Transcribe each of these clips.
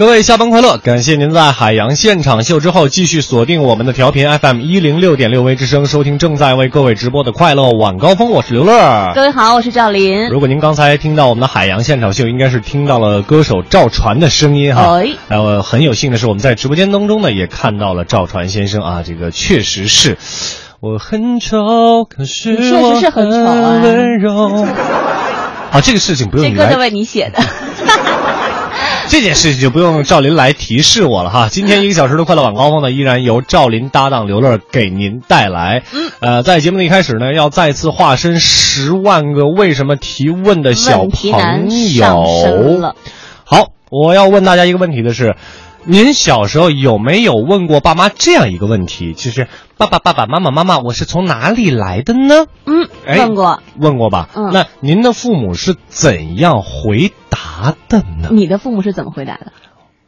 各位下班快乐！感谢您在海洋现场秀之后继续锁定我们的调频 FM 一零六点六微之声，收听正在为各位直播的快乐晚高峰。我是刘乐。各位好，我是赵林。如果您刚才听到我们的海洋现场秀，应该是听到了歌手赵传的声音哈。哎，呃，很有幸的是，我们在直播间当中呢，也看到了赵传先生啊，这个确实是，我很丑，可是确实是很。温柔。啊，这个事情不用你来。这歌都为你写的。这件事情就不用赵林来提示我了哈。今天一个小时的快乐晚高峰呢，依然由赵林搭档刘乐给您带来。嗯，呃，在节目的一开始呢，要再次化身十万个为什么提问的小朋友。好，我要问大家一个问题的是，您小时候有没有问过爸妈这样一个问题？就是爸爸、爸爸妈妈、妈妈，我是从哪里来的呢？嗯，问过，问过吧？嗯，那您的父母是怎样回答的呢？你的父母是怎么回答的？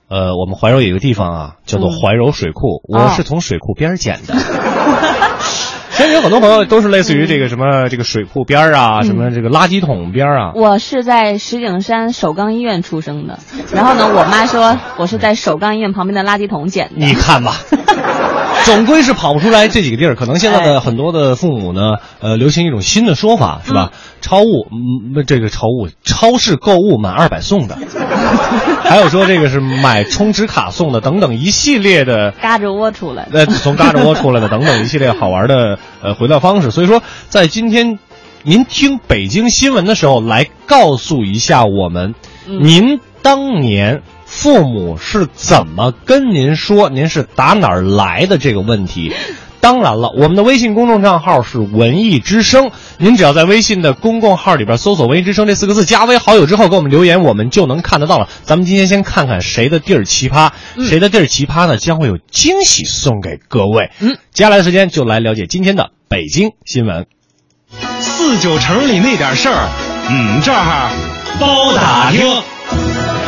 呃，我们怀柔有一个地方啊，叫做怀柔水库，嗯、我是从水库边捡的。其实有很多朋友都是类似于这个什么这个水库边儿啊，嗯、什么这个垃圾桶边儿啊。我是在石景山首钢医院出生的，然后呢，我妈说我是在首钢医院旁边的垃圾桶捡的。你看吧。总归是跑不出来这几个地儿，可能现在的很多的父母呢，呃，流行一种新的说法，是吧？嗯、超物，嗯，这个超物，超市购物满二百送的，还有说这个是买充值卡送的，等等一系列的嘎吱窝出来，呃，从嘎吱窝出来的等等一系列好玩的呃回答方式。所以说，在今天您听北京新闻的时候，来告诉一下我们，嗯、您当年。父母是怎么跟您说您是打哪儿来的这个问题？当然了，我们的微信公众账号是文艺之声，您只要在微信的公共号里边搜索“文艺之声”这四个字，加为好友之后给我们留言，我们就能看得到了。咱们今天先看看谁的地儿奇葩，嗯、谁的地儿奇葩呢？将会有惊喜送给各位。嗯，接下来的时间就来了解今天的北京新闻。四九城里那点事儿，嗯，这儿包打听。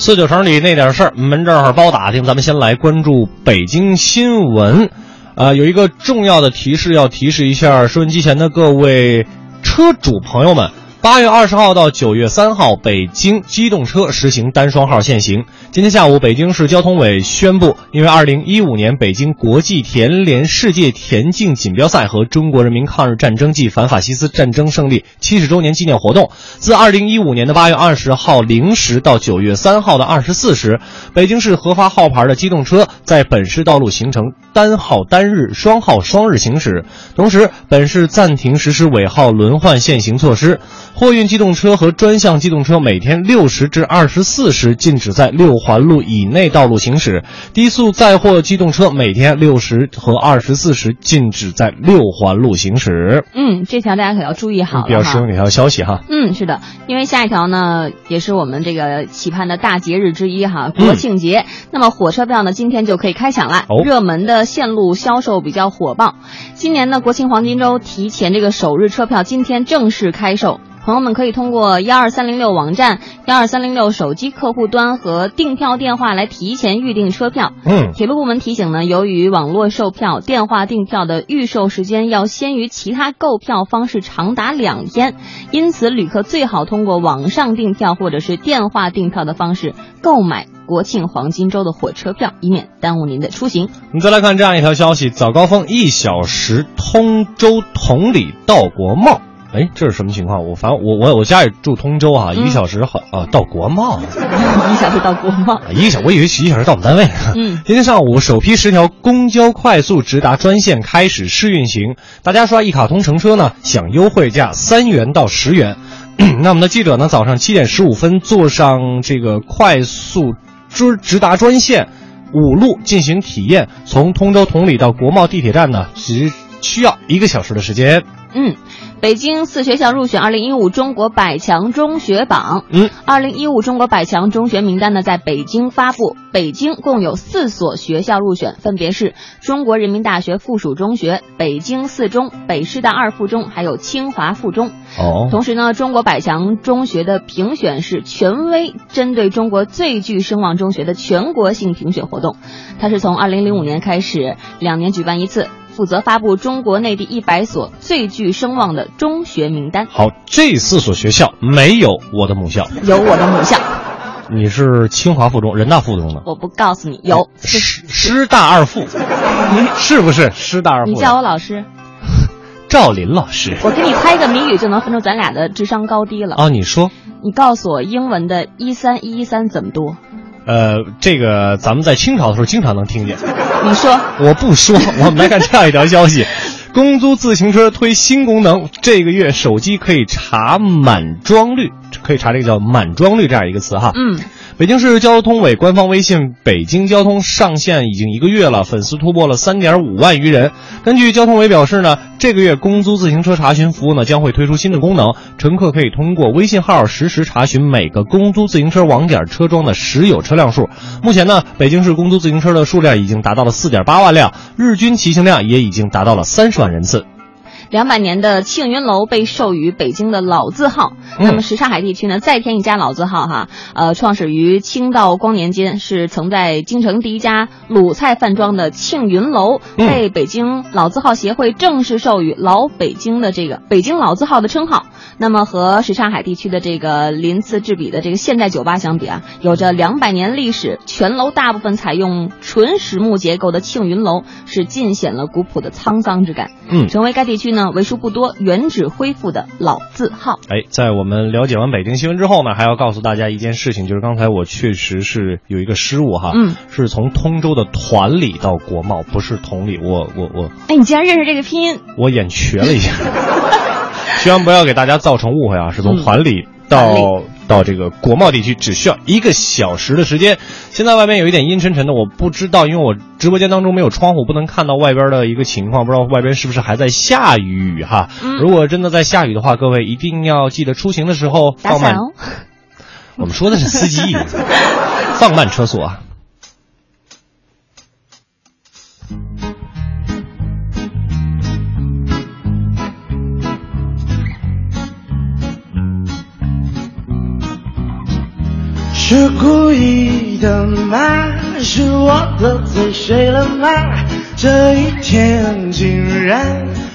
四九城里那点事儿，门这儿包打听。咱们先来关注北京新闻，啊，有一个重要的提示要提示一下收音机前的各位车主朋友们。八月二十号到九月三号，北京机动车实行单双号限行。今天下午，北京市交通委宣布，因为二零一五年北京国际田联世界田径锦标赛和中国人民抗日战争暨反法西斯战争胜利七十周年纪念活动，自二零一五年的八月二十号零时到九月三号的二十四时，北京市核发号牌的机动车在本市道路形成单号单日、双号双日行驶。同时，本市暂停实施尾号轮换限行措施。货运机动车和专项机动车每天六时至二十四时禁止在六环路以内道路行驶；低速载货机动车每天六时和二十四时禁止在六环路行驶。嗯，这条大家可要注意好了比较实用的一条消息哈。嗯，是的，因为下一条呢也是我们这个期盼的大节日之一哈，国庆节。嗯、那么火车票呢今天就可以开抢了，哦、热门的线路销售比较火爆。今年呢国庆黄金周提前这个首日车票今天正式开售。朋友们可以通过幺二三零六网站、幺二三零六手机客户端和订票电话来提前预订车票。嗯，铁路部门提醒呢，由于网络售票、电话订票的预售时间要先于其他购票方式长达两天，因此旅客最好通过网上订票或者是电话订票的方式购买国庆黄金周的火车票，以免耽误您的出行。我们再来看这样一条消息：早高峰一小时通州同里到国贸。哎，这是什么情况？我反正我我我家里住通州啊，一个小时好啊到国贸，一小时到国贸，一个小我以为是一小时到我们单位呢。嗯，今天上午首批十条公交快速直达专线开始试运行，大家刷一卡通乘车呢，享优惠价三元到十元。那我们的记者呢，早上七点十五分坐上这个快速直直达专线。五路进行体验，从通州同里到国贸地铁站呢，只需要一个小时的时间。嗯，北京四学校入选二零一五中国百强中学榜。嗯，二零一五中国百强中学名单呢，在北京发布。北京共有四所学校入选，分别是中国人民大学附属中学、北京四中、北师大二附中，还有清华附中。哦，同时呢，中国百强中学的评选是权威针对中国最具声望中学的全国性评选活动，它是从二零零五年开始，两年举办一次。负责发布中国内地一百所最具声望的中学名单。好，这四所学校没有我的母校，有我的母校。你是清华附中、人大附中的？我不告诉你，有师师大二附，是不是师大二附？你叫我老师，赵林老师。我给你猜一个谜语，就能分出咱俩的智商高低了。啊，你说，你告诉我英文的一三一一三怎么读？呃，这个咱们在清朝的时候经常能听见。你说，我不说。我们来看这样一条消息：公租自行车推新功能，这个月手机可以查满装率，可以查这个叫满装率这样一个词哈。嗯。北京市交通委官方微信“北京交通”上线已经一个月了，粉丝突破了三点五万余人。根据交通委表示呢，这个月公租自行车查询服务呢将会推出新的功能，乘客可以通过微信号实时查询每个公租自行车网点车桩的实有车辆数。目前呢，北京市公租自行车的数量已经达到了四点八万辆，日均骑行量也已经达到了三十万人次。两百年的庆云楼被授予北京的老字号。那么什刹海地区呢，再添一家老字号哈。呃，创始于清道光年间，是曾在京城第一家鲁菜饭庄的庆云楼，被北京老字号协会正式授予“老北京”的这个北京老字号的称号。那么和什刹海地区的这个鳞次栉比的这个现代酒吧相比啊，有着两百年历史，全楼大部分采用纯实木结构的庆云楼，是尽显了古朴的沧桑之感。嗯，成为该地区呢。为数不多原址恢复的老字号。哎，在我们了解完北京新闻之后呢，还要告诉大家一件事情，就是刚才我确实是有一个失误哈，嗯，是从通州的团里到国贸，不是同里。我我我，哎，你竟然认识这个拼音？我眼瘸了一下，希望不要给大家造成误会啊，是从团里。到到这个国贸地区只需要一个小时的时间。现在外面有一点阴沉沉的，我不知道，因为我直播间当中没有窗户，不能看到外边的一个情况，不知道外边是不是还在下雨哈。如果真的在下雨的话，各位一定要记得出行的时候放慢。我们说的是司机，放慢车速啊。是故意的吗？是我得罪谁了吗？这一天竟然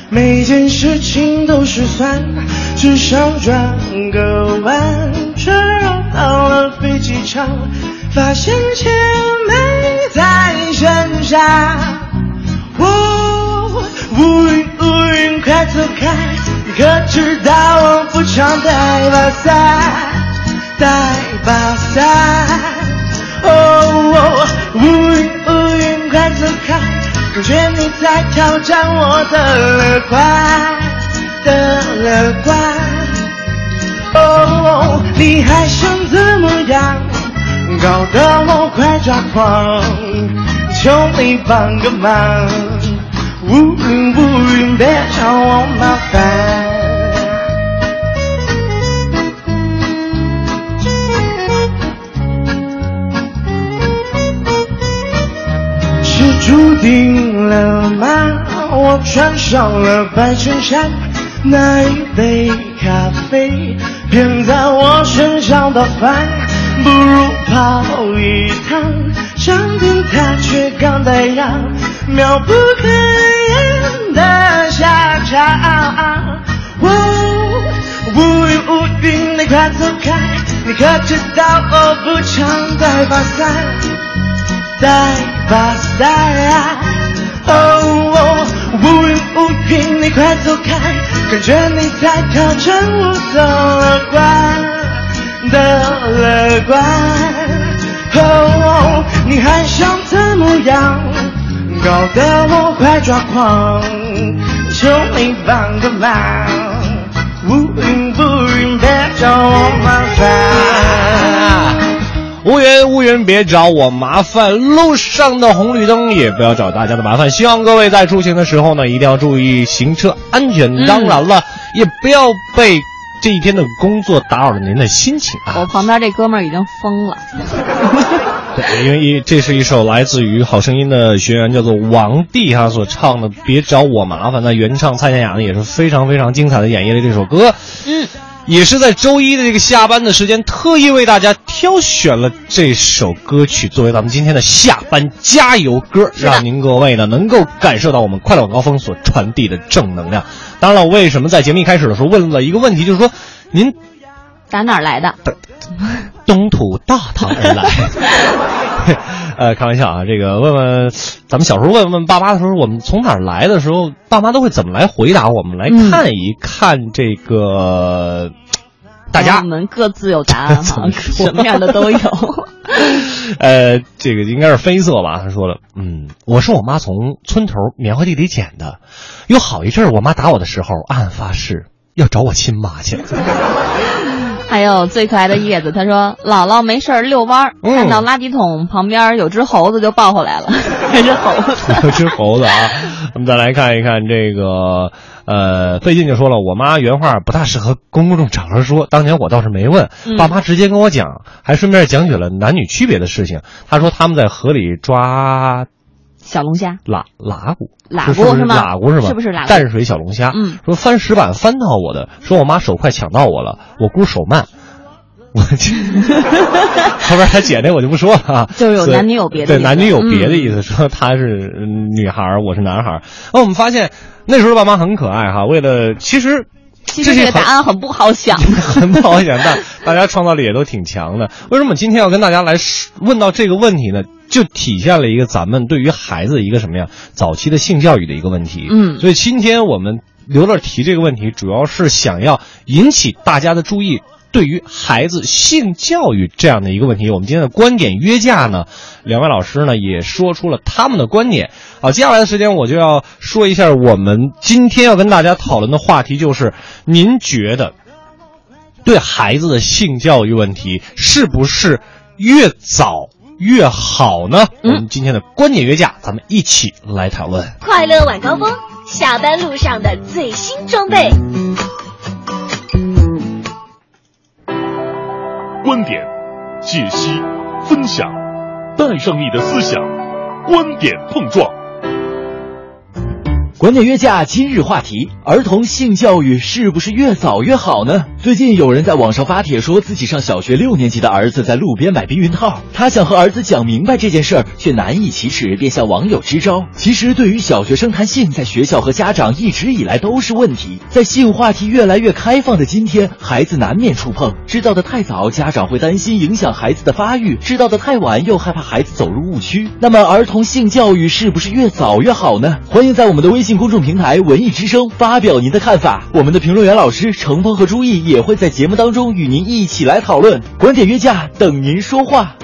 每件事情都失算，只想转个弯，却绕到了飞机场，发现钱没在身上。哦，乌云乌云快走开，可知道我不常带把伞。带把伞，哦，乌云乌云快走开，感觉你在挑战我的乐观的乐观，哦，你还想怎么样？搞得我快抓狂，求你帮个忙，乌云乌云别找我麻烦。注定了吗？我穿上了白衬衫，那一杯咖啡偏在我身上倒翻，不如跑一趟，上天它却刚带样，妙不可言的下场。乌云乌云，你快走开，你可知道我不常带把伞。带把伞，哦，乌云乌云，你快走开，感觉你在挑战我的乐观的乐观，哦，你还想怎么样？搞得我快抓狂，求你帮个忙，乌云乌云，别找我麻烦。乌云乌云别找我麻烦，路上的红绿灯也不要找大家的麻烦。希望各位在出行的时候呢，一定要注意行车安全。嗯当然了，也不要被这一天的工作打扰了您的心情啊。我旁边这哥们儿已经疯了。对，因为一这是一首来自于《好声音》的学员叫做王帝哈所唱的《别找我麻烦》，那原唱蔡健雅呢也是非常非常精彩的演绎了这首歌。嗯，也是在周一的这个下班的时间，特意为大家挑选了这首歌曲作为咱们今天的下班加油歌，让您各位呢能够感受到我们快乐晚高峰所传递的正能量。当然了，为什么在节目一开始的时候问了一个问题，就是说您打哪儿来的？东土大唐而来。呃，开玩笑啊，这个问问咱们小时候问问爸妈的时候，我们从哪儿来的时候，爸妈都会怎么来回答我们？来嗯看一看这个、大家我们各自有答案怎哈么，说什么样的都有。呃，这个应该是绯色吧？他说了，嗯，我是我妈从村头棉花地里捡的，有好一阵儿，我妈打我的时候，暗暗发誓要找我亲妈去。还有最可爱的叶子，他说姥姥没事儿遛弯儿，嗯看到垃圾桶旁边有只猴子就抱回来了，这只猴子。有只猴子啊。我们再来看一看这个，呃，费劲就说了，我妈原话不大适合公众场合说，当年我倒是没问，嗯爸妈直接跟我讲，还顺便讲解了男女区别的事情。他说他们在河里抓小龙虾，喇喇蛄，喇蛄是吗喇蛄是吗？是不是喇蛄淡水小龙虾。嗯说翻石板翻到我的，说我妈手快抢到我了，我姑手慢。我这 后边他姐那我就不说了啊，就是有男女有别的对男女有别的嗯意思，说她是嗯女孩儿，我是男孩儿。那我们发现那时候爸妈很可爱哈，为了其实其实这个答案很不好想。很不好想，但大家创造力也都挺强的。为什么今天要跟大家来问到这个问题呢？就体现了一个咱们对于孩子一个什么呀？早期的性教育的一个问题。嗯所以今天我们留乐提这个问题，主要是想要引起大家的注意。对于孩子性教育这样的一个问题，我们今天的观点约架呢，两位老师呢也说出了他们的观点。好，接下来的时间我就要说一下我们今天要跟大家讨论的话题，就是您觉得对孩子的性教育问题是不是越早越好呢？嗯我们今天的观点约架，咱们一起来讨论。快乐晚高峰，下班路上的最新装备。观点、解析、分享，带上你的思想，观点碰撞。观点约架今日话题：儿童性教育是不是越早越好呢？最近有人在网上发帖说自己上小学六年级的儿子在路边买避孕套，他想和儿子讲明白这件事儿，却难以启齿，便向网友支招。其实，对于小学生谈性，在学校和家长一直以来都是问题。在性话题越来越开放的今天，孩子难免触碰，知道的太早，家长会担心影响孩子的发育；知道的太晚，又害怕孩子走入误区。那么，儿童性教育是不是越早越好呢？欢迎在我们的微信公众平台“文艺之声”发表您的看法。我们的评论员老师程峰和朱毅也会在节目当中与您一起来讨论，观点约架，等您说话。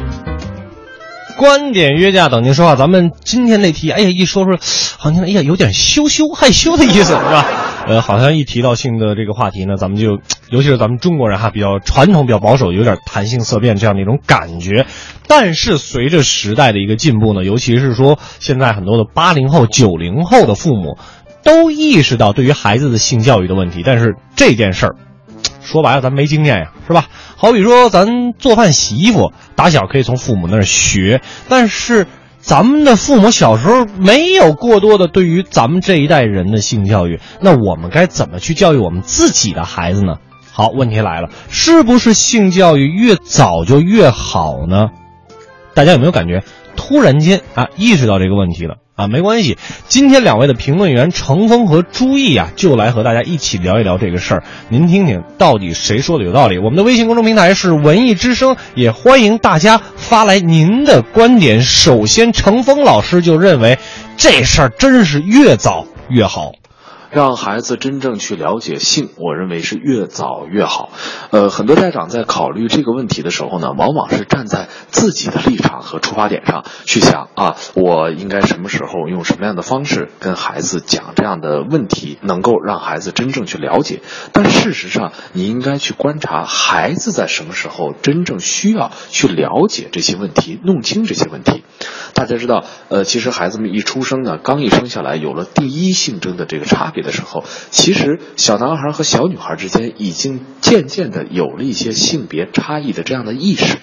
观点约架等您说话，咱们今天这题，哎呀，一说说，好像哎呀有点羞羞害羞的意思，是吧？呃，好像一提到性的这个话题呢，咱们就，尤其是咱们中国人哈，比较传统、比较保守，有点谈性色变这样的一种感觉。但是随着时代的一个进步呢，尤其是说现在很多的八零后、九零后的父母，都意识到对于孩子的性教育的问题，但是这件事儿。说白了，咱没经验呀，是吧？好比说，咱做饭、洗衣服，打小可以从父母那儿学，但是咱们的父母小时候没有过多的对于咱们这一代人的性教育，那我们该怎么去教育我们自己的孩子呢？好，问题来了，是不是性教育越早就越好呢？大家有没有感觉突然间啊意识到这个问题了啊？没关系，今天两位的评论员程峰和朱毅啊，就来和大家一起聊一聊这个事儿。您听听，到底谁说的有道理？我们的微信公众平台是文艺之声，也欢迎大家发来您的观点。首先，程峰老师就认为这事儿真是越早越好。让孩子真正去了解性，我认为是越早越好。呃，很多家长在考虑这个问题的时候呢，往往是站在自己的立场和出发点上去想啊，我应该什么时候用什么样的方式跟孩子讲这样的问题，能够让孩子真正去了解。但事实上，你应该去观察孩子在什么时候真正需要去了解这些问题，弄清这些问题。大家知道，呃，其实孩子们一出生呢，刚一生下来有了第一性征的这个差别的时候，其实小男孩和小女孩之间已经渐渐的有了一些性别差异的这样的意识。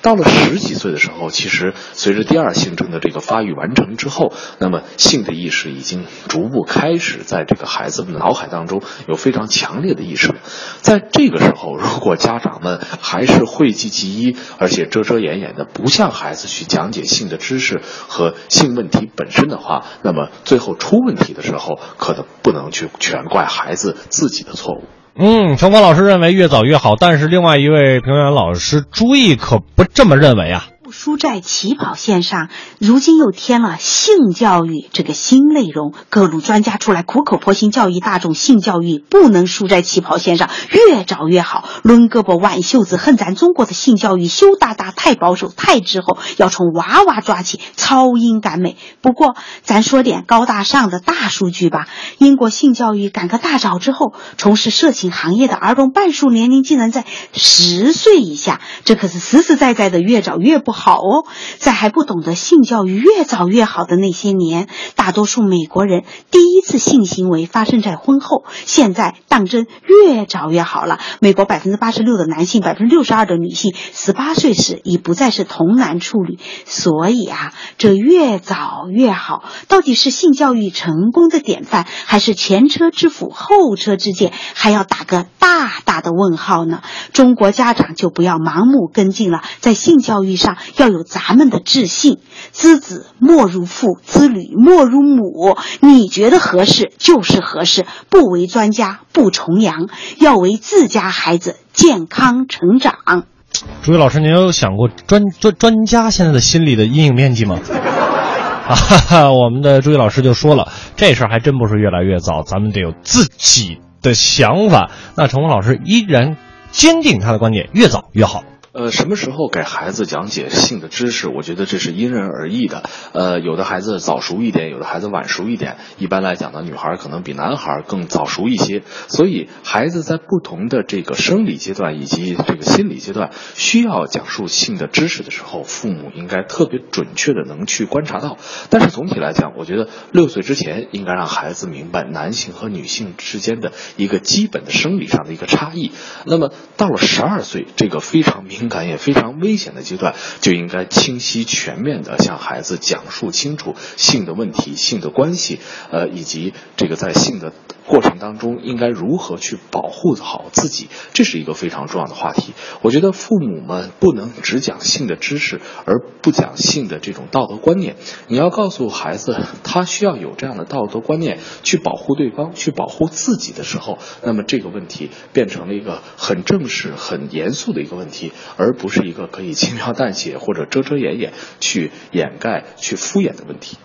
到了十几岁的时候，其实随着第二性征的这个发育完成之后，那么性的意识已经逐步开始在这个孩子们脑海当中有非常强烈的意识了。在这个时候，如果家长们还是讳疾忌医，而且遮遮掩掩的，不向孩子去讲解性的知识和性问题本身的话，那么最后出问题的时候，可能不能去全怪孩子自己的错误。嗯，程芳老师认为越早越好，但是另外一位评委员老师朱毅可不这么认为啊。输在起跑线上，如今又添了性教育这个新内容，各路专家出来苦口婆心教育大众，性教育不能输在起跑线上，越早越好。抡胳膊挽袖子，恨咱中国的性教育羞答答、太保守、太滞后，要从娃娃抓起，超英赶美。不过，咱说点高大上的大数据吧。英国性教育赶个大早之后，从事色情行业的儿童半数年龄竟然在十岁以下，这可是实实在在的越早越不好。好哦，在还不懂得性教育越早越好的那些年，大多数美国人第一次性行为发生在婚后。现在当真越早越好了。美国百分之八十六的男性，百分之六十二的女性，十八岁时已不再是童男处女。所以啊，这越早越好，到底是性教育成功的典范，还是前车之辅后车之鉴？还要打个大大的问号呢？中国家长就不要盲目跟进了，在性教育上。要有咱们的自信，知子莫如父，知女莫如母。你觉得合适就是合适，不为专家不重阳，要为自家孩子健康成长。朱毅老师，您有想过专专专家现在的心理的阴影面积吗？哈哈，我们的朱毅老师就说了，这事儿还真不是越来越早，咱们得有自己的想法。那程峰老师依然坚定他的观点，越早越好。呃，什么时候给孩子讲解性的知识？我觉得这是因人而异的。呃，有的孩子早熟一点，有的孩子晚熟一点。一般来讲呢，女孩可能比男孩更早熟一些。所以，孩子在不同的这个生理阶段以及这个心理阶段，需要讲述性的知识的时候，父母应该特别准确的能去观察到。但是总体来讲，我觉得六岁之前应该让孩子明白男性和女性之间的一个基本的生理上的一个差异。那么到了十二岁，这个非常明。情感也非常危险的阶段，就应该清晰全面的向孩子讲述清楚性的问题、性的关系，呃，以及这个在性的过程当中应该如何去保护好自己，这是一个非常重要的话题。我觉得父母们不能只讲性的知识，而不讲性的这种道德观念。你要告诉孩子，他需要有这样的道德观念去保护对方、去保护自己的时候，那么这个问题变成了一个很正式、很严肃的一个问题。而不是一个可以轻描淡写或者遮遮掩掩去掩盖、去敷衍的问题。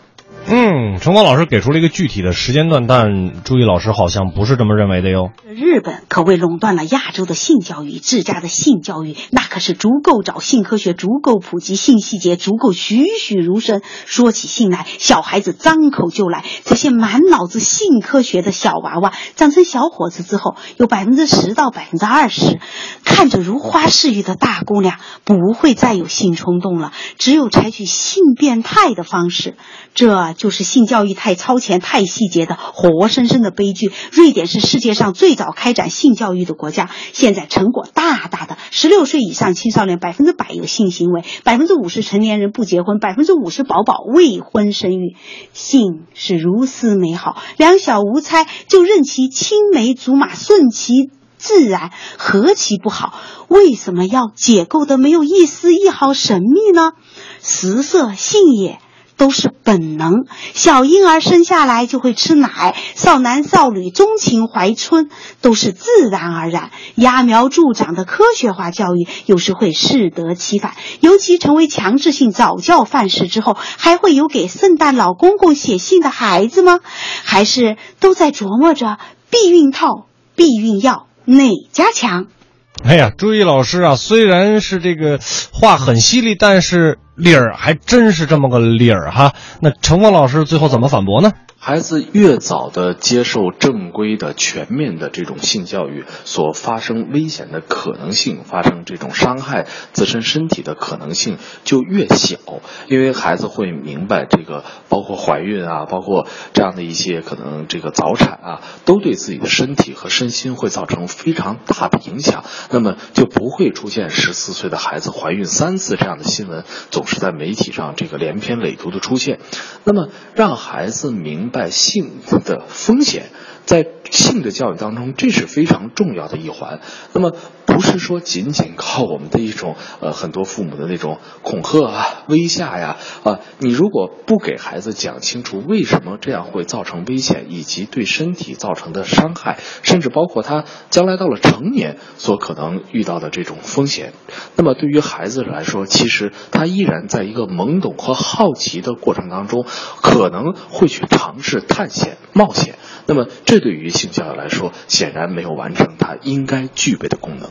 嗯，陈光老师给出了一个具体的时间段，但朱毅老师好像不是这么认为的哟。日本可谓垄断了亚洲的性教育，自家的性教育那可是足够早，性科学足够普及，性细节足够栩栩如生。说起性来，小孩子张口就来。这些满脑子性科学的小娃娃，长成小伙子之后，有百分之十到百分之二十，看着如花似玉的大姑娘，不会再有性冲动了，只有采取性变态的方式。这就是性教育太超前、太细节的活生生的悲剧。瑞典是世界上最早开展性教育的国家，现在成果大大的。十六岁以上青少年百分之百有性行为，百分之五十成年人不结婚，百分之五十宝宝未婚生育。性是如此美好，两小无猜就任其青梅竹马，顺其自然，何其不好？为什么要解构的没有一丝一毫神秘呢？食色性也。都是本能。小婴儿生下来就会吃奶，少男少女钟情怀春都是自然而然。揠苗助长的科学化教育有时会适得其反，尤其成为强制性早教范式之后，还会有给圣诞老公公写信的孩子吗？还是都在琢磨着避孕套、避孕药哪家强？哎呀，朱毅老师啊，虽然是这个话很犀利，但是理儿还真是这么个理儿哈。那陈光老师最后怎么反驳呢？孩子越早的接受正规的、全面的这种性教育，所发生危险的可能性，发生这种伤害自身身体的可能性就越小，因为孩子会明白这个，包括怀孕啊，包括这样的一些可能这个早产啊，都对自己的身体和身心会造成非常大的影响，那么就不会出现十四岁的孩子怀孕三次这样的新闻，总是在媒体上这个连篇累牍的出现。那么让孩子明败性的风险，在性的教育当中，这是非常重要的一环。那么不是说仅仅靠我们的一种呃很多父母的那种恐吓啊、威吓呀啊，你如果不给孩子讲清楚为什么这样会造成危险，以及对身体造成的伤害，甚至包括他将来到了成年所可能遇到的这种风险，那么对于孩子来说，其实他依然在一个懵懂和好奇的过程当中，可能会去尝试探险、冒险。那么这对于性教育来说，显然没有完成它应该具备的功能。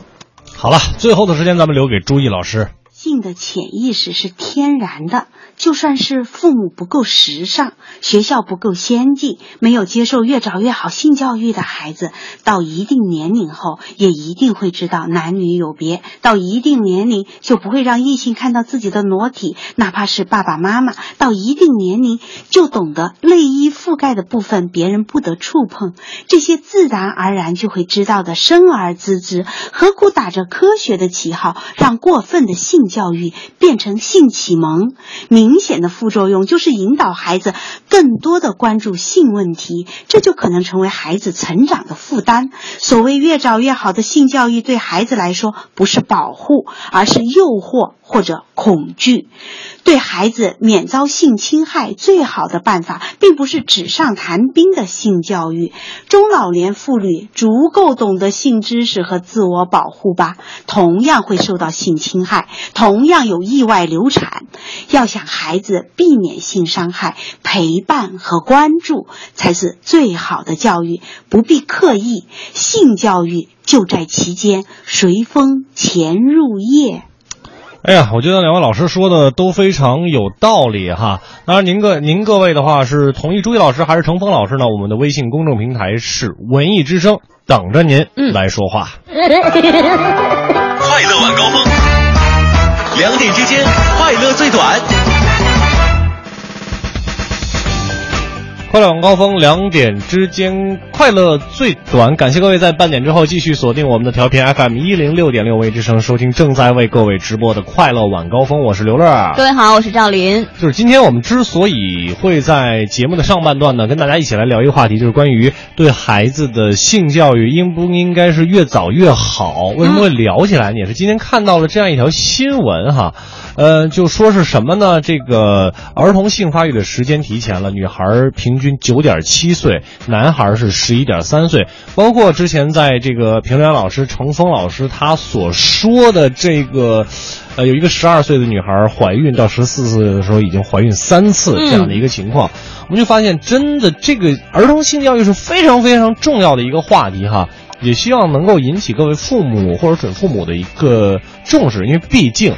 好了，最后的时间咱们留给朱毅老师。性的潜意识是天然的，就算是父母不够时尚，学校不够先进，没有接受越早越好性教育的孩子，到一定年龄后，也一定会知道男女有别。到一定年龄，就不会让异性看到自己的裸体，哪怕是爸爸妈妈。到一定年龄，就懂得内衣覆盖的部分别人不得触碰，这些自然而然就会知道的，生而知之，何苦打着科学的旗号，让过分的性教育变成性启蒙？明显的副作用就是引导孩子更多的关注性问题，这就可能成为孩子成长的负担。所谓越早越好的性教育，对孩子来说不是保护，而是诱惑或者恐惧。对孩子免遭性侵害最好的办法，并不是纸上谈兵的性教育。中老年妇女足够懂得性知识和自我保护吧，同样会受到性侵害，同样有意外流产。要想孩子避免性伤害，陪伴和关注才是最好的教育，不必刻意。性教育就在其间，随风潜入夜。哎呀，我觉得两位老师说的都非常有道理哈。当然，您各您各位的话是同意朱毅老师还是程峰老师呢？我们的微信公众平台是文艺之声，等着您来说话。快乐晚高峰，两点之间快乐最短。快乐晚高峰，两点之间快乐最短。感谢各位在半点之后继续锁定我们的调频 FM 一零六点六微之声，收听正在为各位直播的快乐晚高峰。我是刘乐，各位好，我是赵林。就是今天我们之所以会在节目的上半段呢，跟大家一起来聊一个话题，就是关于对孩子的性教育应不应该是越早越好？为什么会聊起来呢？也是今天看到了这样一条新闻哈。呃，就说是什么呢？这个儿童性发育的时间提前了，女孩平均九点七岁，男孩是十一点三岁。包括之前在这个评论老师程峰老师他所说的这个，呃，有一个十二岁的女孩怀孕到十四岁的时候已经怀孕三次这样的一个情况，我们就发现真的这个儿童性教育是非常非常重要的一个话题哈，也希望能够引起各位父母或者准父母的一个重视，因为毕竟。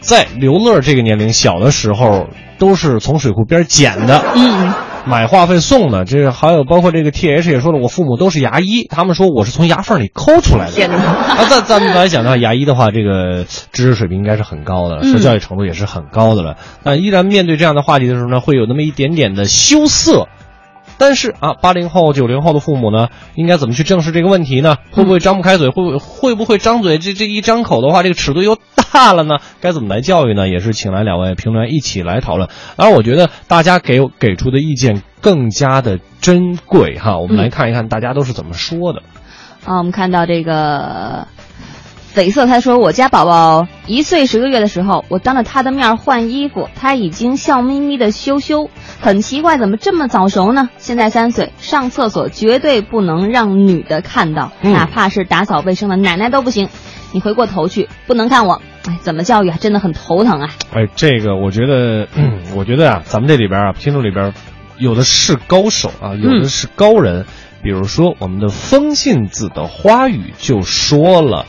在刘乐这个年龄小的时候，都是从水库边捡的，嗯，买话费送的。这还有包括这个 T H 也说了，我父母都是牙医，他们说我是从牙缝里抠出来的。天哪！啊，咱咱们来讲的话，牙医的话，这个知识水平应该是很高的，受教育程度也是很高的了。但依然面对这样的话题的时候呢，会有那么一点点的羞涩。但是啊，八零后、九零后的父母呢，应该怎么去正视这个问题呢？会不会张不开嘴？会不会会不会张嘴？这这一张口的话，这个尺度又大了呢？该怎么来教育呢？也是请来两位评论员一起来讨论。而我觉得大家给给出的意见更加的珍贵哈。我们来看一看大家都是怎么说的。啊，我们看到这个。绯色他说，我家宝宝一岁十个月的时候，我当着他的面换衣服，他已经笑眯眯的羞羞，很奇怪，怎么这么早熟呢？现在三岁，上厕所绝对不能让女的看到，嗯哪怕是打扫卫生的奶奶都不行。你回过头去，不能看我，哎，怎么教育啊？真的很头疼啊！哎，这个我觉得，嗯 我觉得啊，咱们这里边啊，听众里边有的是高手啊，有的是高人。比如说，我们的风信子的花语就说了。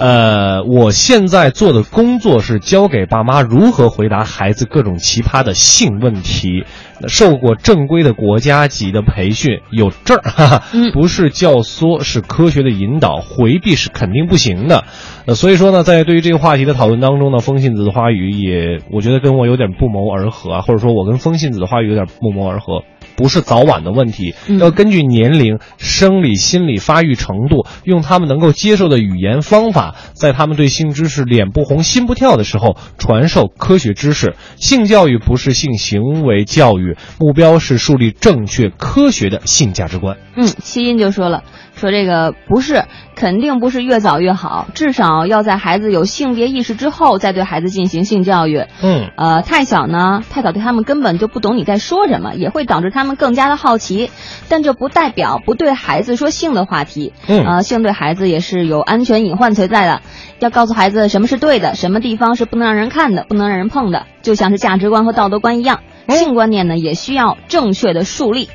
呃，我现在做的工作是教给爸妈如何回答孩子各种奇葩的性问题。受过正规的国家级的培训，有证儿，哈哈，不是教唆，是科学的引导，回避是肯定不行的。呃，所以说呢，在对于这个话题的讨论当中呢，风信子的花语也，我觉得跟我有点不谋而合啊，或者说我跟风信子的花语有点不谋而合。不是早晚的问题，要根据年龄、生理、心理发育程度，用他们能够接受的语言方法，在他们对性知识脸不红心不跳的时候，传授科学知识。性教育不是性行为教育，目标是树立正确科学的性价值观。嗯，七音就说了，说这个不是，肯定不是越早越好，至少要在孩子有性别意识之后，再对孩子进行性教育。嗯，呃，太小呢，太早对他们根本就不懂你在说什么，也会导致他们更加的好奇。但这不代表不对孩子说性的话题。嗯呃，性对孩子也是有安全隐患存在的，要告诉孩子什么是对的，什么地方是不能让人看的，不能让人碰的，就像是价值观和道德观一样，性观念呢也需要正确的树立。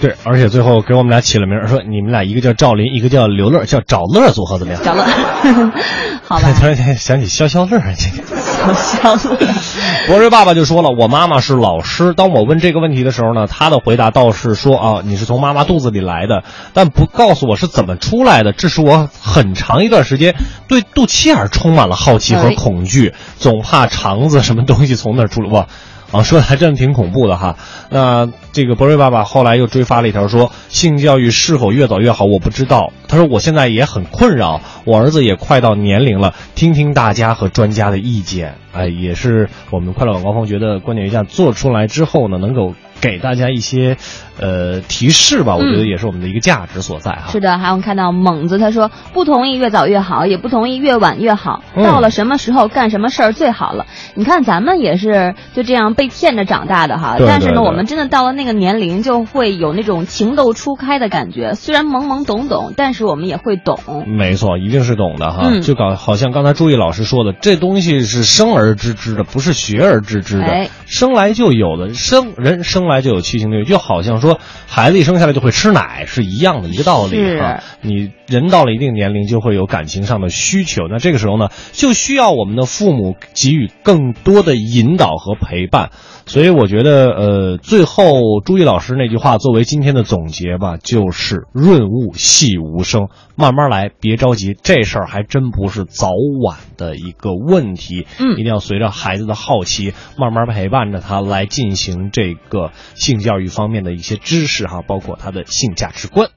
对，而且最后给我们俩起了名儿，说你们俩一个叫赵林，一个叫刘乐，叫找乐组合怎么样？找乐，好吧。突然间想起消消乐，这个消消乐。博瑞爸爸就说了，我妈妈是老师。当我问这个问题的时候呢，他的回答倒是说啊，你是从妈妈肚子里来的，但不告诉我是怎么出来的。这是我很长一段时间对肚脐眼儿充满了好奇和恐惧，总怕肠子什么东西从那儿出来。哇！啊，说的还真挺恐怖的哈。那这个博瑞爸爸后来又追发了一条说，性教育是否越早越好，我不知道。他说我现在也很困扰，我儿子也快到年龄了，听听大家和专家的意见。哎，也是我们快乐晚高峰觉得观点一下做出来之后呢，能够给大家一些呃提示吧，我觉得也是我们的一个价值所在哈。是的，还有看到猛子他说不同意越早越好，也不同意越晚越好，嗯到了什么时候干什么事儿最好了。你看咱们也是就这样被骗着长大的哈，对但是呢，我们真的到了那个年龄，就会有那种情窦初开的感觉。虽然懵懵懂懂，但是我们也会懂。没错，一定是懂的哈。嗯就搞好像刚才朱毅老师说的，这东西是生而知之的，不是学而知之的，哎生来就有的。生人生来就有七情六欲，就好像说孩子一生下来就会吃奶是一样的一个道理是哈。你人到了一定年龄，就会有感情上的需求，那这个时候呢，就需要我们的父母给予更多的引导和陪伴。所以我觉得，呃，最后朱毅老师那句话作为今天的总结吧，就是润物细无声，慢慢来，别着急，这事儿还真不是早晚的一个问题。嗯一定要随着孩子的好奇，慢慢陪伴着他来进行这个性教育方面的一些知识哈，包括他的性价值观。